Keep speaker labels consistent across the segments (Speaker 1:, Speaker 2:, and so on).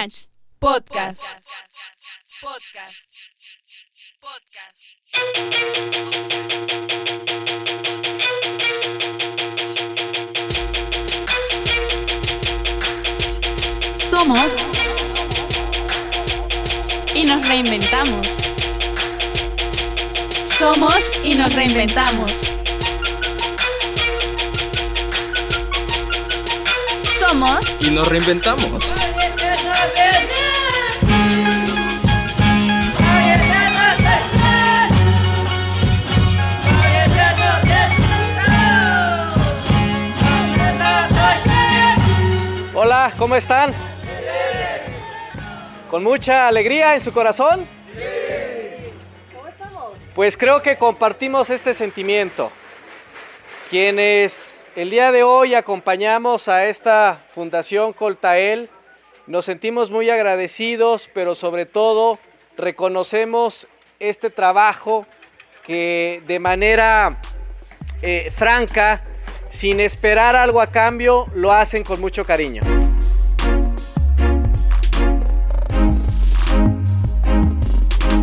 Speaker 1: UNACH Podcast. Podcast. Somos y nos reinventamos. Somos y nos reinventamos. Somos
Speaker 2: y nos reinventamos.
Speaker 3: Hola, ¿cómo están? ¿Con mucha alegría en su corazón? Pues creo que compartimos este sentimiento. Quienes el día de hoy acompañamos a esta Fundación Coltael, nos sentimos muy agradecidos, pero sobre todo reconocemos este trabajo que de manera eh, franca sin esperar algo a cambio, lo hacen con mucho cariño.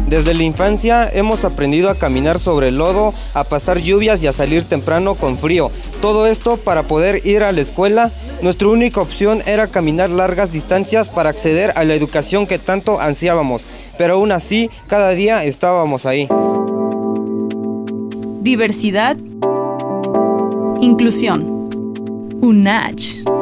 Speaker 4: Desde la infancia hemos aprendido a caminar sobre el lodo, a pasar lluvias y a salir temprano con frío. Todo esto para poder ir a la escuela. Nuestra única opción era caminar largas distancias para acceder a la educación que tanto ansiábamos. Pero aún así, cada día estábamos ahí.
Speaker 1: Diversidad Inclusión. UNACH.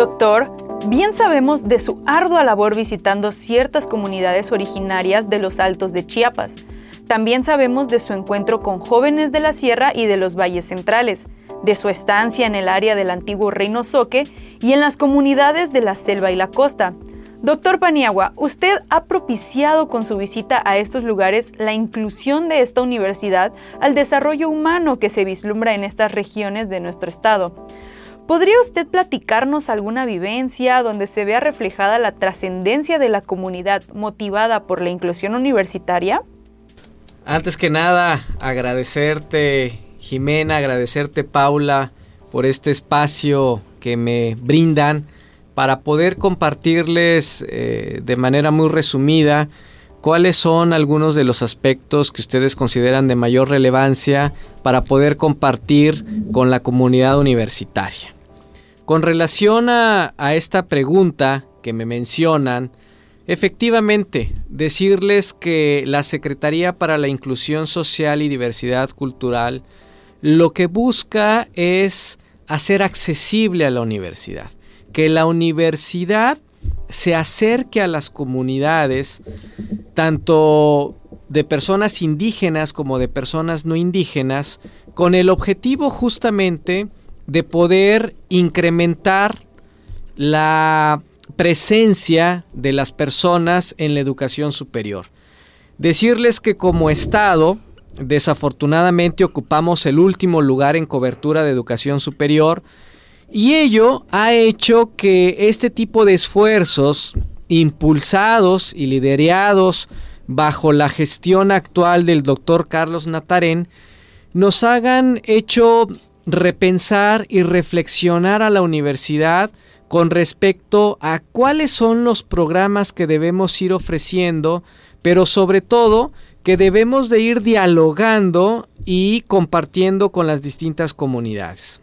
Speaker 1: Doctor, bien sabemos de su ardua labor visitando ciertas comunidades originarias de los Altos de Chiapas. También sabemos de su encuentro con jóvenes de la sierra y de los valles centrales, de su estancia en el área del antiguo Reino Soque y en las comunidades de la selva y la costa, Doctor Paniagua, usted ha propiciado con su visita a estos lugares la inclusión de esta universidad al desarrollo humano que se vislumbra en estas regiones de nuestro estado. ¿Podría usted platicarnos alguna vivencia donde se vea reflejada la trascendencia de la comunidad motivada por la inclusión universitaria?
Speaker 3: Antes que nada, agradecerte, Jimena, agradecerte, Paula, por este espacio que me brindan para poder compartirles eh, de manera muy resumida cuáles son algunos de los aspectos que ustedes consideran de mayor relevancia para poder compartir con la comunidad universitaria. Con relación a, esta pregunta que me mencionan, efectivamente, decirles que la Secretaría para la Inclusión Social y Diversidad Cultural lo que busca es hacer accesible a la universidad que la universidad se acerque a las comunidades, tanto de personas indígenas como de personas no indígenas, con el objetivo justamente de poder incrementar la presencia de las personas en la educación superior. Decirles que como Estado, desafortunadamente ocupamos el último lugar en cobertura de educación superior, y ello ha hecho que este tipo de esfuerzos impulsados y liderados bajo la gestión actual del doctor Carlos Natarén nos hagan hecho repensar y reflexionar a la universidad con respecto a cuáles son los programas que debemos ir ofreciendo, pero sobre todo que debemos de ir dialogando y compartiendo con las distintas comunidades.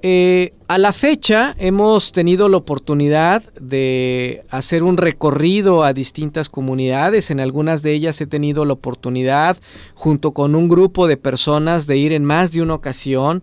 Speaker 3: Eh, a la fecha hemos tenido la oportunidad de hacer un recorrido a distintas comunidades. En algunas de ellas he tenido la oportunidad, junto con un grupo de personas, de ir en más de una ocasión.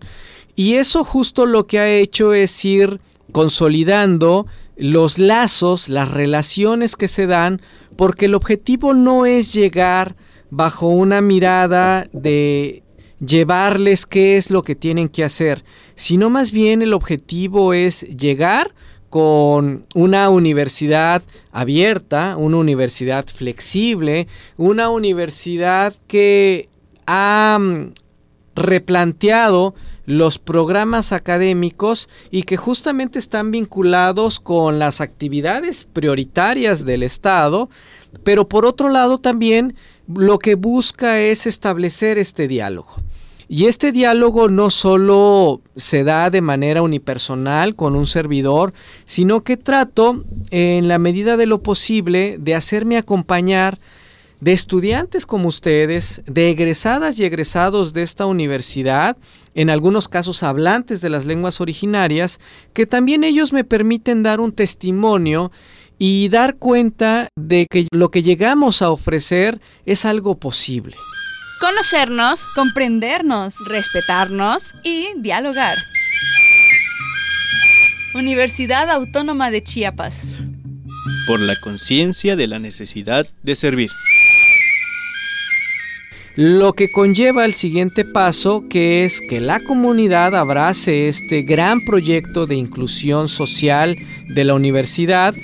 Speaker 3: Y eso justo lo que ha hecho es ir consolidando los lazos, las relaciones que se dan, porque el objetivo no es llegar bajo una mirada de llevarles qué es lo que tienen que hacer, sino más bien el objetivo es llegar con una universidad abierta, una universidad flexible, una universidad que ha mm, replanteado los programas académicos y que justamente están vinculados con las actividades prioritarias del Estado, pero por otro lado también lo que busca es establecer este diálogo. Y este diálogo no solo se da de manera unipersonal con un servidor, sino que trato, en la medida de lo posible, de hacerme acompañar de estudiantes como ustedes, de egresadas y egresados de esta universidad, en algunos casos hablantes de las lenguas originarias, que también ellos me permiten dar un testimonio y dar cuenta de que lo que llegamos a ofrecer es algo posible.
Speaker 2: Conocernos,
Speaker 1: comprendernos,
Speaker 2: respetarnos
Speaker 1: y dialogar. Universidad Autónoma de Chiapas.
Speaker 5: Por la conciencia de la necesidad de servir.
Speaker 3: Lo que conlleva el siguiente paso, que es que la comunidad abrace este gran proyecto de inclusión social de la universidad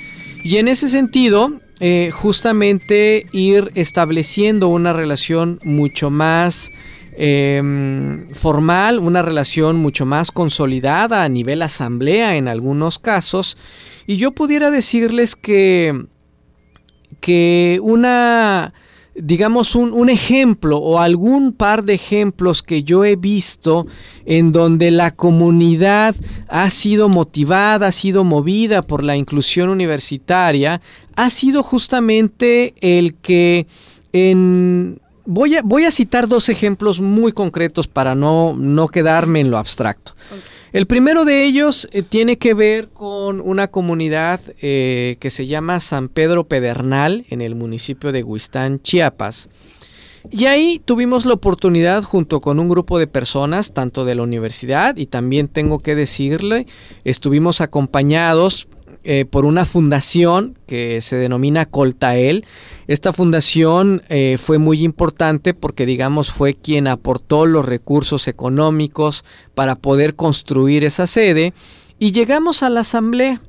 Speaker 3: y en ese sentido, eh, justamente ir estableciendo una relación mucho más em, formal, una relación mucho más consolidada a nivel asamblea en algunos casos. Y yo pudiera decirles que, que una digamos, un, ejemplo o algún par de ejemplos que yo he visto en donde la comunidad ha sido motivada, ha sido movida por la inclusión universitaria, ha sido justamente el que en... Voy a, voy a citar dos ejemplos muy concretos para no, no quedarme en lo abstracto. El primero de ellos eh, tiene que ver con una comunidad eh, que se llama San Pedro Pedernal en el municipio de Huistán, Chiapas. Y ahí tuvimos la oportunidad junto con un grupo de personas, tanto de la universidad y también tengo que decirle, estuvimos acompañados eh, por una fundación que se denomina Coltael. Esta fundación eh, fue muy importante porque digamos fue quien aportó los recursos económicos para poder construir esa sede y llegamos a la asamblea.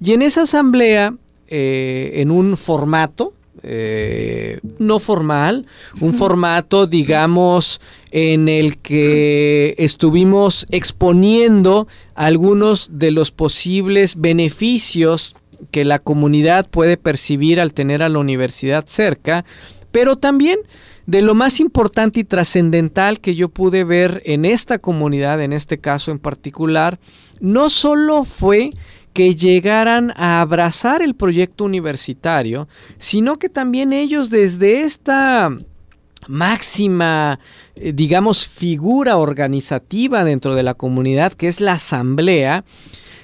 Speaker 3: Y en esa asamblea, eh, en un formato, eh, no formal, un formato, digamos, en el que estuvimos exponiendo algunos de los posibles beneficios que la comunidad puede percibir al tener a la universidad cerca, pero también de lo más importante y trascendental que yo pude ver en esta comunidad, en este caso en particular, no solo fue que llegaran a abrazar el proyecto universitario, sino que también ellos desde esta máxima, eh, digamos, figura organizativa dentro de la comunidad, que es la asamblea,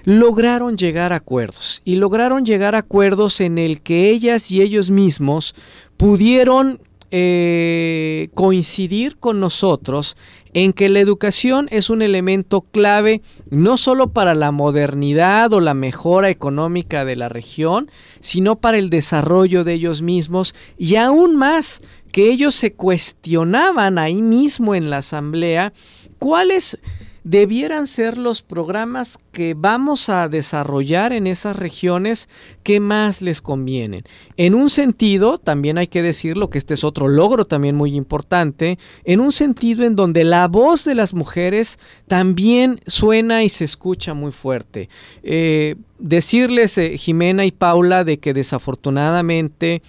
Speaker 3: lograron llegar a acuerdos. Y lograron llegar a acuerdos en el que ellas y ellos mismos pudieron eh, coincidir con nosotros en que la educación es un elemento clave no solo para la modernidad o la mejora económica de la región, sino para el desarrollo de ellos mismos y aún más que ellos se cuestionaban ahí mismo en la asamblea cuáles debieran ser los programas que vamos a desarrollar en esas regiones que más les convienen. En un sentido, también hay que decirlo que este es otro logro también muy importante, en un sentido en donde la voz de las mujeres también suena y se escucha muy fuerte. Eh, decirles, eh, Jimena y Paula, de que desafortunadamente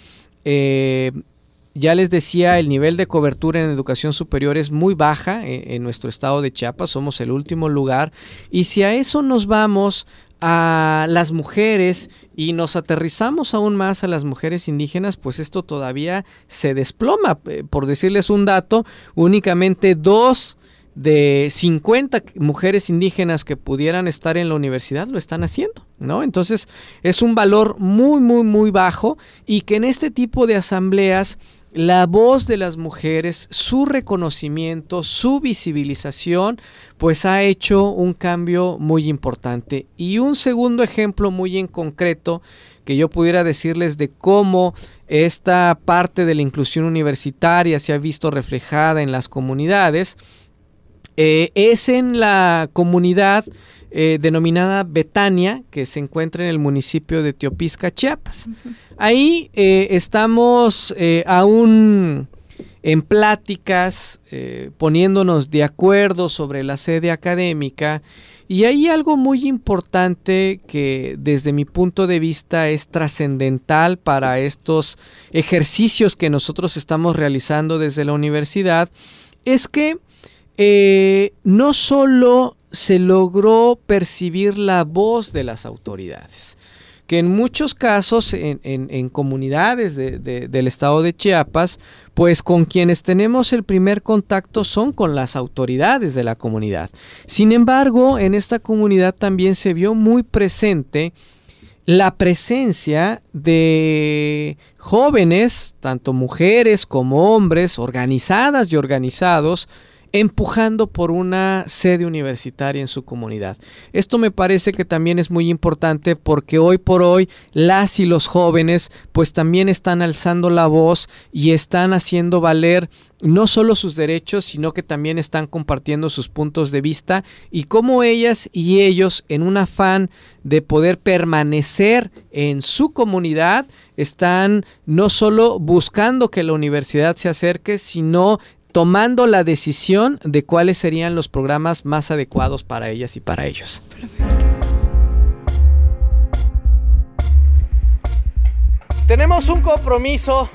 Speaker 3: eh, ya les decía, el nivel de cobertura en educación superior es muy baja eh, en, nuestro estado de Chiapas, somos el último lugar. Y si a eso nos vamos a las mujeres y nos aterrizamos aún más a las mujeres indígenas, pues esto todavía se desploma. Eh, por decirles un dato, únicamente dos de 50 mujeres indígenas que pudieran estar en la universidad lo están haciendo, ¿no? Entonces es un valor muy, muy, muy bajo y que en este tipo de asambleas la voz de las mujeres, su reconocimiento, su visibilización, pues ha hecho un cambio muy importante. Y un segundo ejemplo muy en concreto que yo pudiera decirles de cómo esta parte de la inclusión universitaria se ha visto reflejada en las comunidades, eh, es en la comunidad eh, denominada Betania, que se encuentra en el municipio de Teopisca, Chiapas. Ahí eh, estamos eh, aún en pláticas, poniéndonos de acuerdo sobre la sede académica. Y hay algo muy importante que desde mi punto de vista es trascendental para estos ejercicios que nosotros estamos realizando desde la universidad, es que no solo se logró percibir la voz de las autoridades, que en muchos casos en, comunidades del estado de Chiapas, pues con quienes tenemos el primer contacto son con las autoridades de la comunidad. Sin embargo, en esta comunidad también se vio muy presente la presencia de jóvenes, tanto mujeres como hombres, organizadas y organizados, empujando por una sede universitaria en su comunidad. Esto me parece que también es muy importante porque hoy por hoy las y los jóvenes pues también están alzando la voz y están haciendo valer no solo sus derechos, sino que también están compartiendo sus puntos de vista y cómo ellas y ellos, en un afán de poder permanecer en su comunidad, están no solo buscando que la universidad se acerque, sino tomando la decisión de cuáles serían los programas más adecuados para ellas y para ellos. Tenemos un compromiso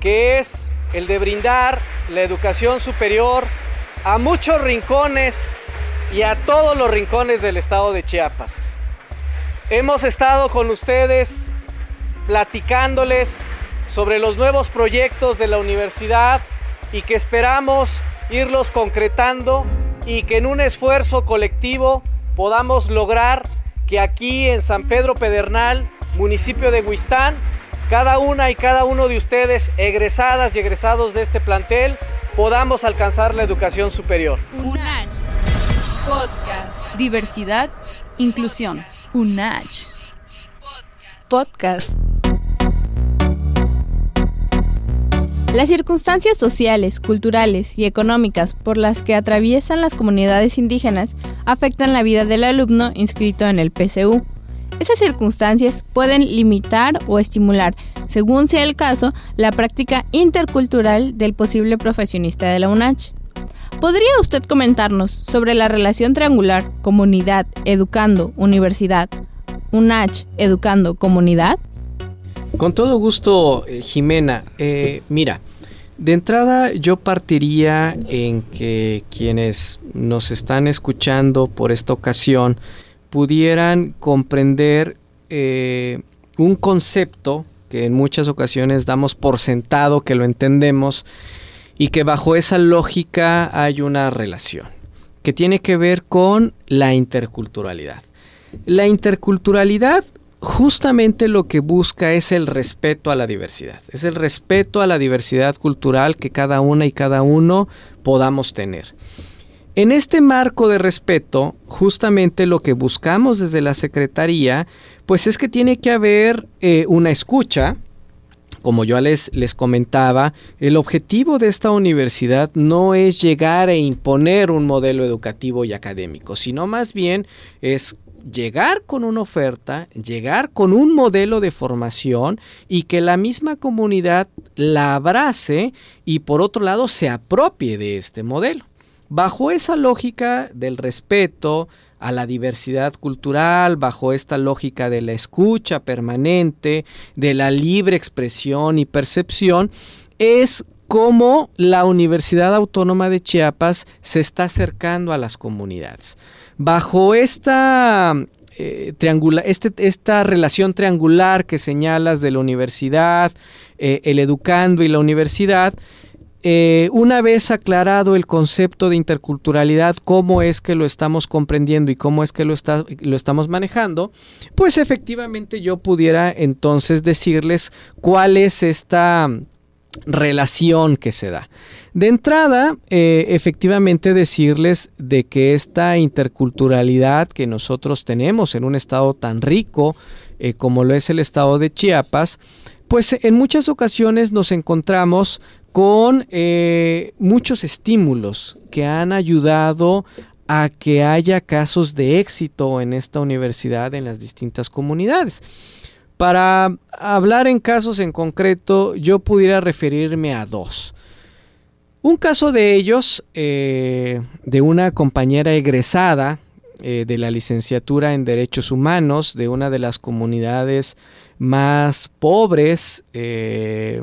Speaker 3: que es el de brindar la educación superior a muchos rincones y a todos los rincones del estado de Chiapas. Hemos estado con ustedes platicándoles sobre los nuevos proyectos de la universidad y que esperamos irlos concretando y que en un esfuerzo colectivo podamos lograr que aquí en San Pedro Pedernal, municipio de Huistán, cada una y cada uno de ustedes, egresadas y egresados de este plantel, podamos alcanzar la educación superior.
Speaker 2: UNACH. Podcast. Diversidad, inclusión. UNACH. Podcast. Las circunstancias sociales, culturales y económicas por las que atraviesan las comunidades indígenas afectan la vida del alumno inscrito en el PCU. Esas circunstancias pueden limitar o estimular, según sea el caso, la práctica intercultural del posible profesionista de la UNACH. ¿Podría usted comentarnos sobre la relación triangular comunidad, educando, universidad, UNACH, educando, comunidad?
Speaker 3: Con todo gusto, eh, Jimena. Eh, mira, de entrada yo partiría en que quienes nos están escuchando por esta ocasión pudieran comprender eh, un concepto que en muchas ocasiones damos por sentado que lo entendemos y que bajo esa lógica hay una relación que tiene que ver con la interculturalidad. La interculturalidad justamente lo que busca es el respeto a la diversidad, es el respeto a la diversidad cultural que cada una y cada uno podamos tener. En este marco de respeto, justamente lo que buscamos desde la Secretaría, pues es que tiene que haber eh, una escucha, como yo les, les comentaba, el objetivo de esta universidad no es llegar a imponer un modelo educativo y académico, sino más bien es llegar con una oferta, llegar con un modelo de formación y que la misma comunidad la abrace y por otro lado se apropie de este modelo. Bajo esa lógica del respeto a la diversidad cultural, bajo esta lógica de la escucha permanente, de la libre expresión y percepción, es como la Universidad Autónoma de Chiapas se está acercando a las comunidades. Bajo esta, eh, este, esta relación triangular que señalas de la universidad, eh, el educando y la universidad, eh, una vez aclarado el concepto de interculturalidad, cómo es que lo estamos comprendiendo y cómo es que lo, lo estamos manejando, pues efectivamente yo pudiera entonces decirles cuál es esta relación que se da. De entrada, eh, efectivamente decirles de que esta interculturalidad que nosotros tenemos en un estado tan rico eh, como lo es el estado de Chiapas, pues en muchas ocasiones nos encontramos con eh, muchos estímulos que han ayudado a que haya casos de éxito en esta universidad en las distintas comunidades. Para hablar en casos en concreto, yo pudiera referirme a dos. Un caso de ellos, eh, de una compañera egresada eh, de la licenciatura en Derechos Humanos de una de las comunidades más pobres eh,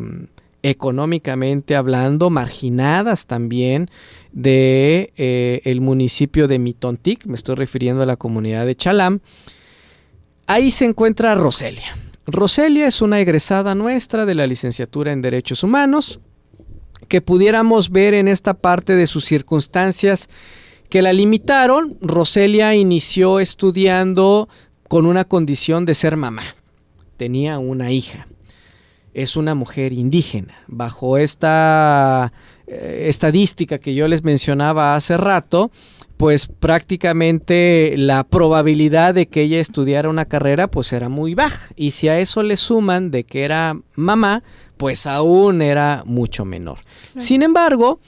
Speaker 3: económicamente hablando, marginadas también de el municipio de Mitontic, me estoy refiriendo a la comunidad de Chalam. Ahí se encuentra Roselia. Roselia es una egresada nuestra de la licenciatura en Derechos Humanos, que pudiéramos ver en esta parte de sus circunstancias que la limitaron. Roselia inició estudiando con una condición de ser mamá. Tenía una hija. Es una mujer indígena. Bajo esta eh, estadística que yo les mencionaba hace rato, pues prácticamente la probabilidad de que ella estudiara una carrera pues era muy baja. Y si a eso le suman de que era mamá, pues aún era mucho menor. Sin embargo,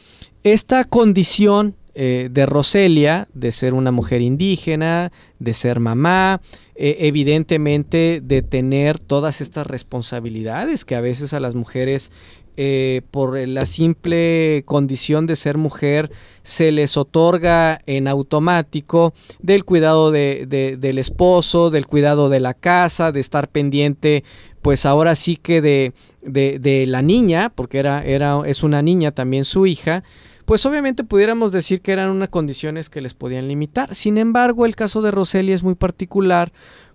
Speaker 3: esta condición eh, de Roselia, de ser una mujer indígena, de ser mamá, eh, evidentemente de tener todas estas responsabilidades que a veces a las mujeres eh, por la simple condición de ser mujer se les otorga en automático del cuidado de, del esposo, del cuidado de la casa, de estar pendiente, pues ahora sí que de, de la niña, porque era, era, es una niña también su hija, pues obviamente pudiéramos decir que eran unas condiciones que les podían limitar. Sin embargo, el caso de Roselia es muy particular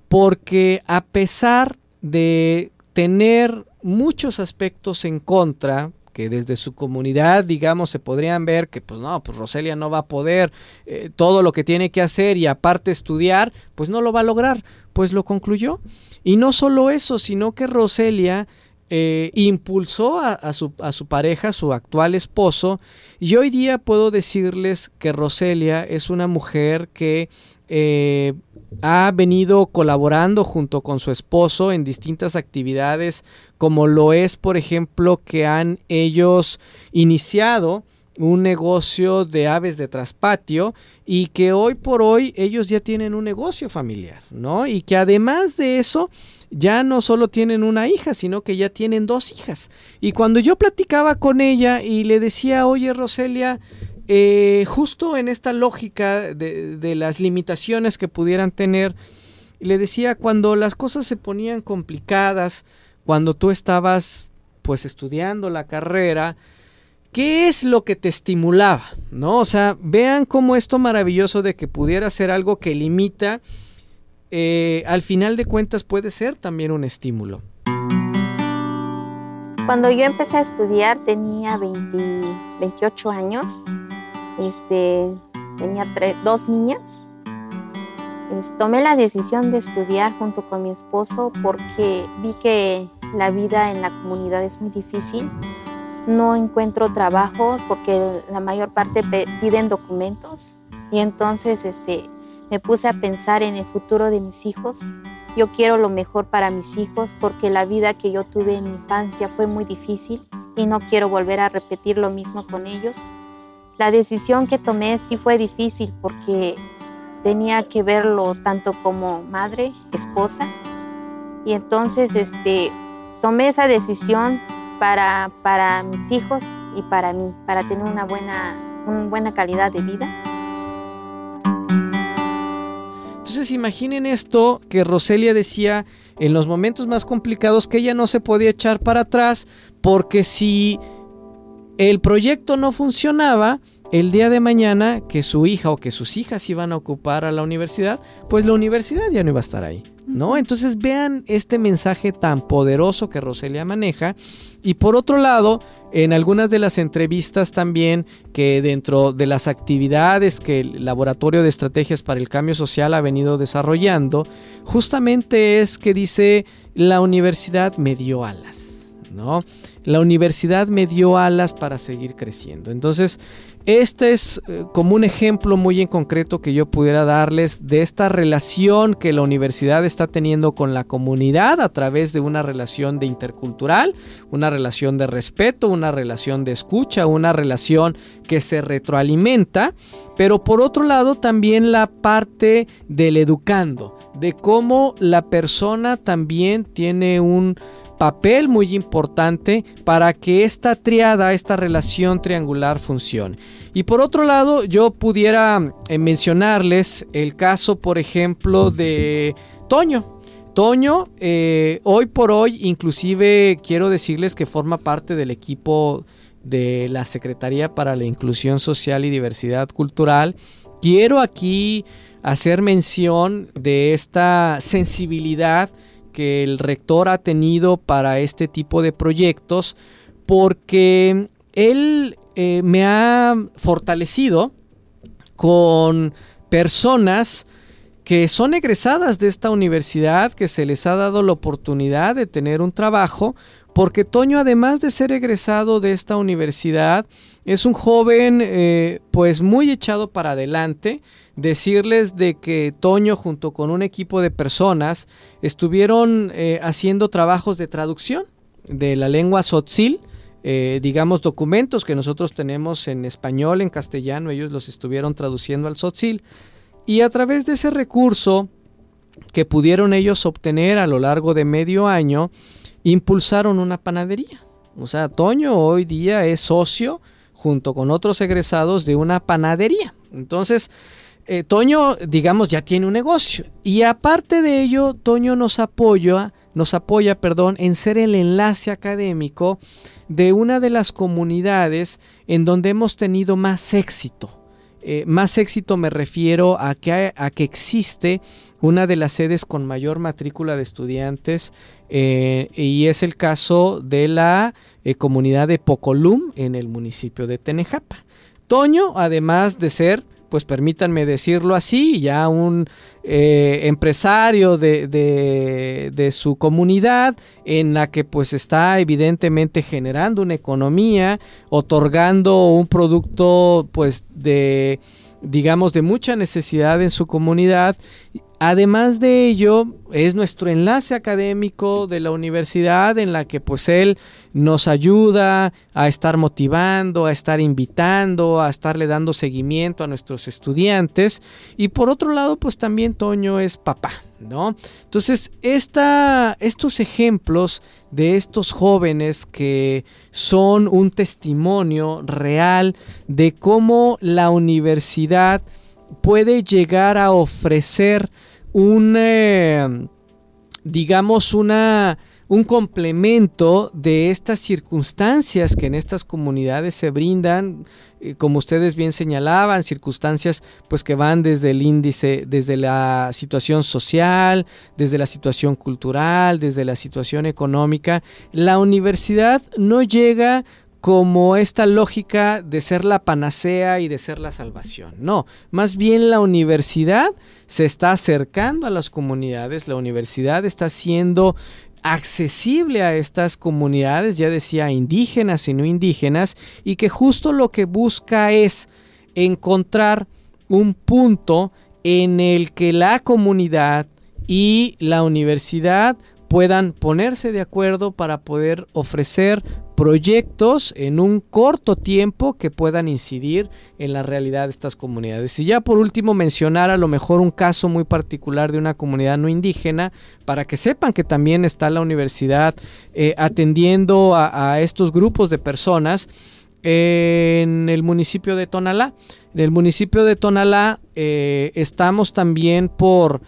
Speaker 3: porque a pesar de tener muchos aspectos en contra, que desde su comunidad, digamos, se podrían ver que, pues no, pues Roselia no va a poder eh, todo lo que tiene que hacer y aparte estudiar, pues no lo va a lograr. Pues lo concluyó. Y no solo eso, sino que Roselia eh, impulsó a, su, a, su, pareja, su actual esposo, y hoy día puedo decirles que Roselia es una mujer que eh, ha venido colaborando junto con su esposo en distintas actividades, como lo es, por ejemplo, que han ellos iniciado un negocio de aves de traspatio y que hoy por hoy ellos ya tienen un negocio familiar, ¿no? Y que además de eso ya no solo tienen una hija, sino que ya tienen dos hijas. Y cuando yo platicaba con ella y le decía, oye Roselia, eh, justo en esta lógica de, las limitaciones que pudieran tener, le decía, cuando las cosas se ponían complicadas, cuando tú estabas pues estudiando la carrera, ¿qué es lo que te estimulaba? ¿No? O sea, vean cómo esto maravilloso de que pudiera ser algo que limita, eh, al final de cuentas puede ser también un estímulo.
Speaker 6: Cuando yo empecé a estudiar tenía 28 años este, tenía dos niñas. tomé la decisión de estudiar junto con mi esposo porque vi que la vida en la comunidad es muy difícil. No encuentro trabajo porque la mayor parte piden documentos y entonces este, me puse a pensar en el futuro de mis hijos. Yo quiero lo mejor para mis hijos porque la vida que yo tuve en mi infancia fue muy difícil y no quiero volver a repetir lo mismo con ellos. La decisión que tomé sí fue difícil porque tenía que verlo tanto como madre, esposa. Y entonces este, tomé esa decisión para, para mis hijos y para mí, para tener una buena, una buena calidad de vida.
Speaker 3: Entonces imaginen esto que Roselia decía en los momentos más complicados que ella no se podía echar para atrás porque si el proyecto no funcionaba, el día de mañana que su hija o que sus hijas iban a ocupar a la universidad, pues la universidad ya no iba a estar ahí, ¿no? Entonces vean este mensaje tan poderoso que Roselia maneja. Y por otro lado, en algunas de las entrevistas también que dentro de las actividades que el Laboratorio de Estrategias para el Cambio Social ha venido desarrollando, justamente es que dice, la universidad me dio alas, ¿no? La universidad me dio alas para seguir creciendo. Entonces, este es eh, como un ejemplo muy en concreto que yo pudiera darles de esta relación que la universidad está teniendo con la comunidad a través de una relación de intercultural, una relación de respeto, una relación de escucha, una relación que se retroalimenta, pero por otro lado también la parte del educando, de cómo la persona también tiene un papel muy importante para que esta triada, esta relación triangular funcione. Y por otro lado, yo pudiera eh, mencionarles el caso, por ejemplo, de Toño. Toño, eh, hoy por hoy, inclusive quiero decirles que forma parte del equipo de la Secretaría para la Inclusión Social y Diversidad Cultural. Quiero aquí hacer mención de esta sensibilidad que el rector ha tenido para este tipo de proyectos porque él eh, me ha fortalecido con personas que son egresadas de esta universidad, que se les ha dado la oportunidad de tener un trabajo, porque Toño, además de ser egresado de esta universidad, es un joven eh, pues muy echado para adelante. Decirles de que Toño junto con un equipo de personas estuvieron eh, haciendo trabajos de traducción de la lengua sotzil, eh, digamos documentos que nosotros tenemos en español, en castellano, ellos los estuvieron traduciendo al sotzil. Y a través de ese recurso que pudieron ellos obtener a lo largo de medio año, impulsaron una panadería. O sea, Toño hoy día es socio junto con otros egresados de una panadería. Entonces, eh, Toño, digamos, ya tiene un negocio. Y aparte de ello, Toño nos apoya, nos apoya, perdón, en ser el enlace académico de una de las comunidades en donde hemos tenido más éxito. Eh, más éxito me refiero a que, a que existe una de las sedes con mayor matrícula de estudiantes eh, y es el caso de la eh, comunidad de Pocolum en el municipio de Tenejapa. Toño, además de ser pues permítanme decirlo así, ya un eh, empresario de, de, su comunidad en la que pues está evidentemente generando una economía, otorgando un producto pues de digamos de mucha necesidad en su comunidad Además de ello, es nuestro enlace académico de la universidad en la que pues él nos ayuda a estar motivando, a estar invitando, a estarle dando seguimiento a nuestros estudiantes. Y por otro lado, pues también Toño es papá, ¿no? Entonces, esta, estos ejemplos de estos jóvenes que son un testimonio real de cómo la universidad puede llegar a ofrecer un, eh, digamos, una, un complemento de estas circunstancias que en estas comunidades se brindan, eh, como ustedes bien señalaban, circunstancias pues que van desde el índice, desde la situación social, desde la situación cultural, desde la situación económica. La universidad no llega como esta lógica de ser la panacea y de ser la salvación. No, más bien la universidad se está acercando a las comunidades, la universidad está siendo accesible a estas comunidades, ya decía indígenas y no indígenas, y que justo lo que busca es encontrar un punto en el que la comunidad y la universidad puedan ponerse de acuerdo para poder ofrecer proyectos en un corto tiempo que puedan incidir en la realidad de estas comunidades. Y ya por último mencionar a lo mejor un caso muy particular de una comunidad no indígena para que sepan que también está la universidad eh, atendiendo a, estos grupos de personas en el municipio de Tonalá. En el municipio de Tonalá eh, estamos también por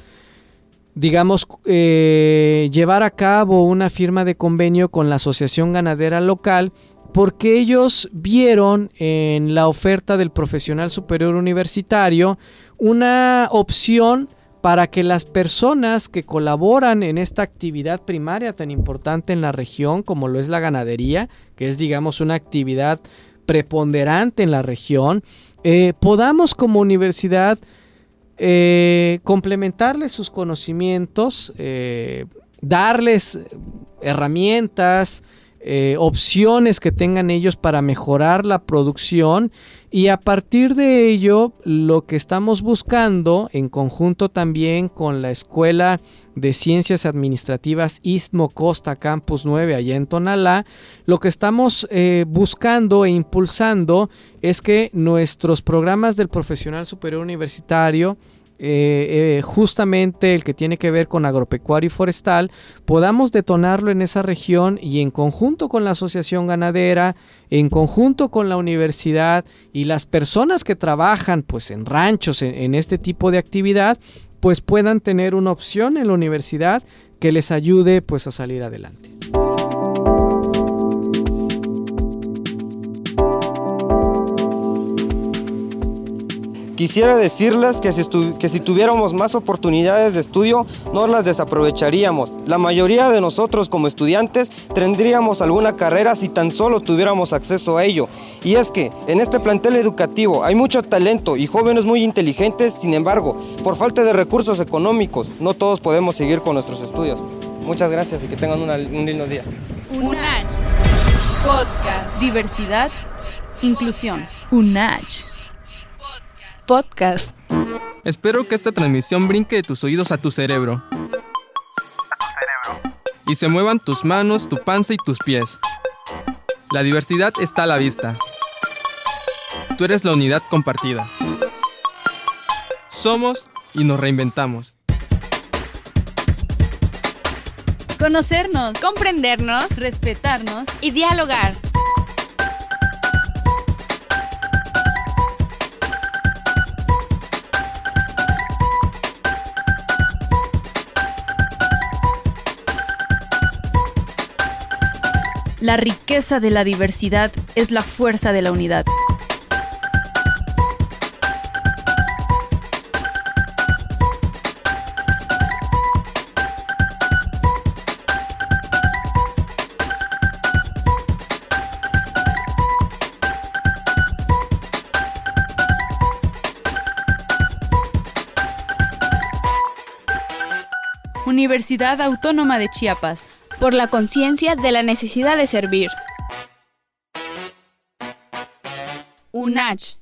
Speaker 3: digamos, eh, llevar a cabo una firma de convenio con la Asociación Ganadera Local porque ellos vieron en la oferta del profesional superior universitario una opción para que las personas que colaboran en esta actividad primaria tan importante en la región como lo es la ganadería, que es digamos una actividad preponderante en la región, eh, podamos como universidad eh, complementarles sus conocimientos, eh, darles herramientas, eh, opciones que tengan ellos para mejorar la producción. Y a partir de ello lo que estamos buscando en conjunto también con la Escuela de Ciencias Administrativas Istmo Costa Campus 9 allá en Tonalá, lo que estamos buscando e impulsando es que nuestros programas del profesional superior universitario eh, eh, justamente el que tiene que ver con agropecuario y forestal, podamos detonarlo en esa región y en conjunto con la asociación ganadera, en conjunto con la universidad y las personas que trabajan pues en ranchos, en, en este tipo de actividad, pues puedan tener una opción en la universidad que les ayude pues a salir adelante.
Speaker 4: Quisiera decirles que si, que si, tuviéramos más oportunidades de estudio, no las desaprovecharíamos. La mayoría de nosotros como estudiantes tendríamos alguna carrera si tan solo tuviéramos acceso a ello. Y es que en este plantel educativo hay mucho talento y jóvenes muy inteligentes, sin embargo, por falta de recursos económicos, no todos podemos seguir con nuestros estudios. Muchas gracias y que tengan un lindo día.
Speaker 1: UNACH. Podcast. Diversidad. Inclusión. UNACH
Speaker 2: podcast.
Speaker 7: Espero que esta transmisión brinque de tus oídos a tu cerebro. Y se muevan tus manos, tu panza y tus pies. La diversidad está a la vista. Tú eres la unidad compartida. Somos y nos reinventamos.
Speaker 1: Conocernos,
Speaker 2: comprendernos,
Speaker 1: respetarnos
Speaker 2: y dialogar.
Speaker 1: La riqueza de la diversidad es la fuerza de la unidad. Universidad Autónoma de Chiapas
Speaker 2: por la conciencia de la necesidad de servir. UNACH